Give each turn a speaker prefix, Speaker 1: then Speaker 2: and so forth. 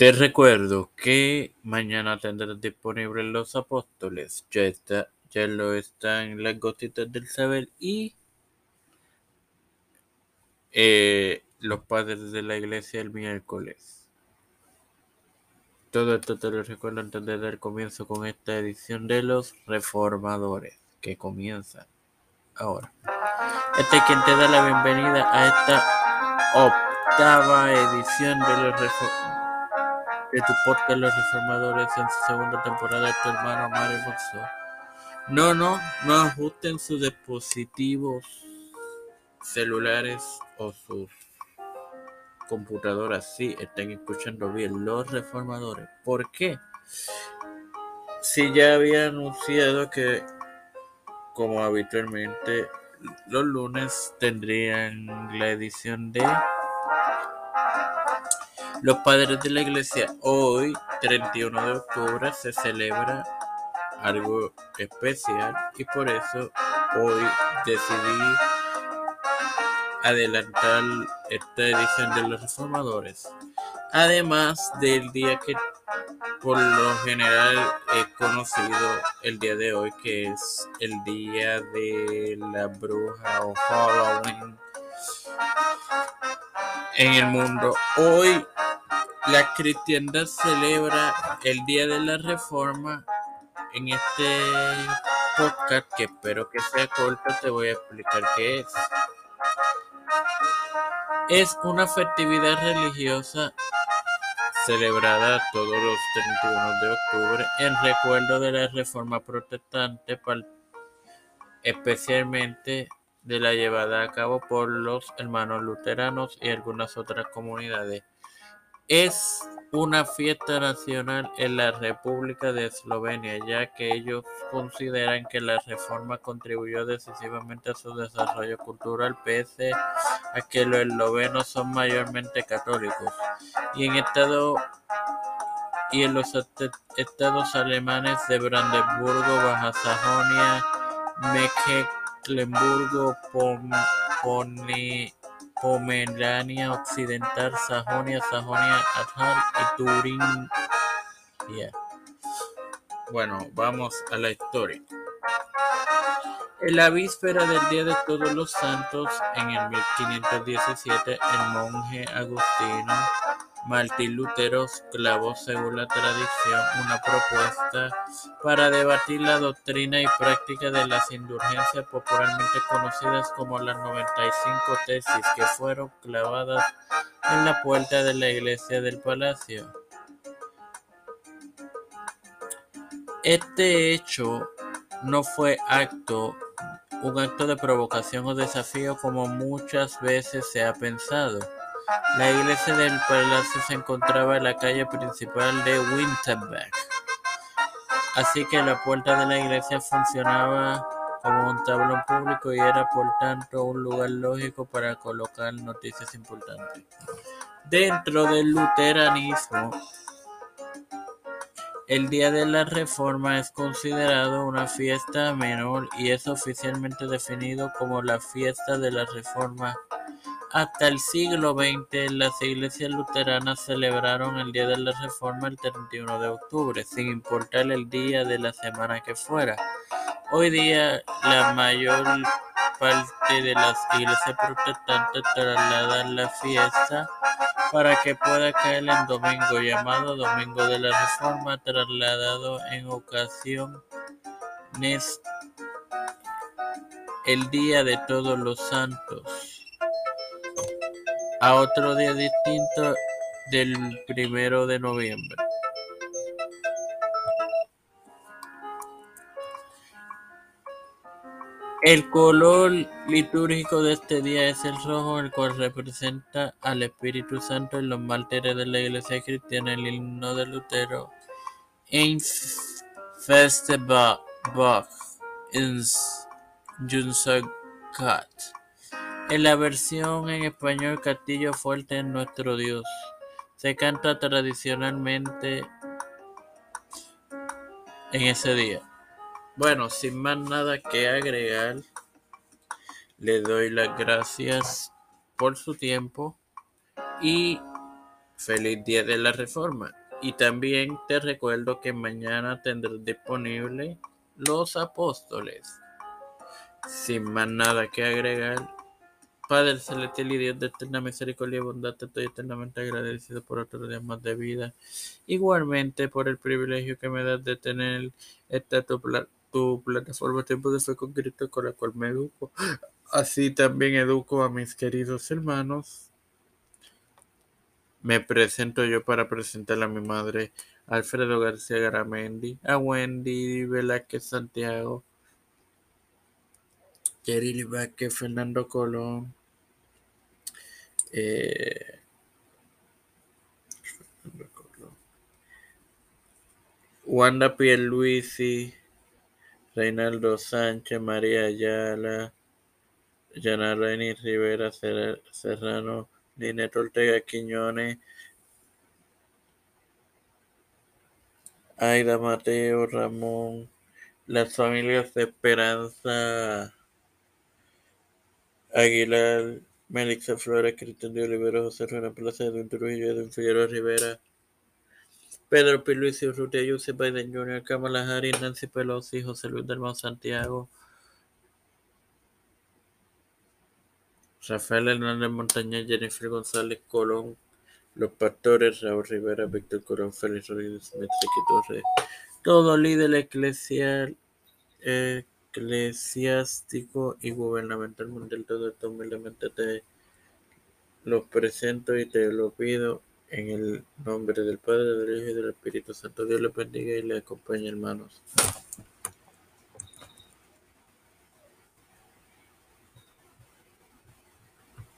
Speaker 1: Te recuerdo que mañana tendrás disponibles los apóstoles. Ya está, ya lo están las gotitas del saber y eh, los padres de la iglesia el miércoles. Todo esto te lo recuerdo antes de dar comienzo con esta edición de los reformadores que comienza ahora. Este es quien te da la bienvenida a esta octava edición de los reformadores de tu podcast Los Reformadores en su segunda temporada tu hermano Mario Boxo. No, no, no ajusten sus dispositivos celulares o sus computadoras. Sí, están escuchando bien Los Reformadores. ¿Por qué? Si ya había anunciado que, como habitualmente, los lunes tendrían la edición de los padres de la iglesia, hoy, 31 de octubre, se celebra algo especial y por eso hoy decidí adelantar esta edición de los reformadores. Además del día que por lo general es conocido el día de hoy, que es el día de la bruja o Halloween en el mundo. Hoy la cristiandad celebra el Día de la Reforma. En este podcast, que espero que sea corto, te voy a explicar qué es. Es una festividad religiosa celebrada todos los 31 de octubre en recuerdo de la Reforma Protestante, especialmente de la llevada a cabo por los hermanos luteranos y algunas otras comunidades. Es una fiesta nacional en la República de Eslovenia, ya que ellos consideran que la reforma contribuyó decisivamente a su desarrollo cultural, pese a que los eslovenos son mayormente católicos. Y en estado y en los estados alemanes de Brandeburgo, Baja Sajonia, Mecklemburgo, Pone Pomerania Occidental, Sajonia, Sajonia-Anhalt y Turingia. Bueno, vamos a la historia. En la víspera del Día de Todos los Santos, en el 1517, el monje agustino Martín Lutero clavó, según la tradición, una propuesta para debatir la doctrina y práctica de las indulgencias popularmente conocidas como las 95 tesis que fueron clavadas en la puerta de la iglesia del palacio. Este hecho no fue acto, un acto de provocación o desafío como muchas veces se ha pensado la iglesia del palacio se encontraba en la calle principal de Winterberg, así que la puerta de la iglesia funcionaba como un tablón público y era por tanto un lugar lógico para colocar noticias importantes. Dentro del luteranismo, el Día de la Reforma es considerado una fiesta menor y es oficialmente definido como la fiesta de la Reforma hasta el siglo XX, las iglesias luteranas celebraron el Día de la Reforma el 31 de octubre, sin importar el día de la semana que fuera. Hoy día, la mayor parte de las iglesias protestantes trasladan la fiesta para que pueda caer en domingo, llamado Domingo de la Reforma, trasladado en ocasiones el Día de Todos los Santos a otro día distinto del primero de noviembre. El color litúrgico de este día es el rojo, el cual representa al Espíritu Santo en los mártires de la Iglesia cristiana, el himno de Lutero. Ein Festebach ins Junsagat. En la versión en español Castillo Fuerte es nuestro Dios. Se canta tradicionalmente en ese día. Bueno, sin más nada que agregar, le doy las gracias por su tiempo y Feliz Día de la Reforma. Y también te recuerdo que mañana tendrás disponible Los Apóstoles. Sin más nada que agregar, Padre celestial y Dios de eterna misericordia y bondad, te estoy eternamente agradecido por otro día más de vida. Igualmente por el privilegio que me das de tener esta tu, tu plataforma Tiempo de Fe con Cristo con la cual me educo. Así también educo a mis queridos hermanos me presento yo para presentar a mi madre, Alfredo García Garamendi, a Wendy Velázquez Santiago, Jerry Vázquez, Fernando Colón, eh, Wanda Pierluisi, Reinaldo Sánchez, María Ayala, Yanareni Rivera Serrano, Ninette Ortega Quiñones, Aida Mateo, Ramón, las familias de Esperanza Aguilar, Melissa Flores, Cristian de Olivero, José Rueda Plaza, Edwin Trujillo, Edwin Figueroa Rivera, Pedro P. Luis Urrutia, Biden Jr., Kamala Harris, Nancy Pelosi, José Luis del Santiago, Rafael Hernández Montañez, Jennifer González Colón, Los Pastores, Raúl Rivera, Víctor Colón, Félix Rodríguez, Metriqui Torres, todo líder eclesial, eclesiástico y gubernamental mundial, todo esto humildemente te lo presento y te lo pido en el nombre del Padre, del Hijo y del Espíritu Santo. Dios les bendiga y les acompañe, hermanos.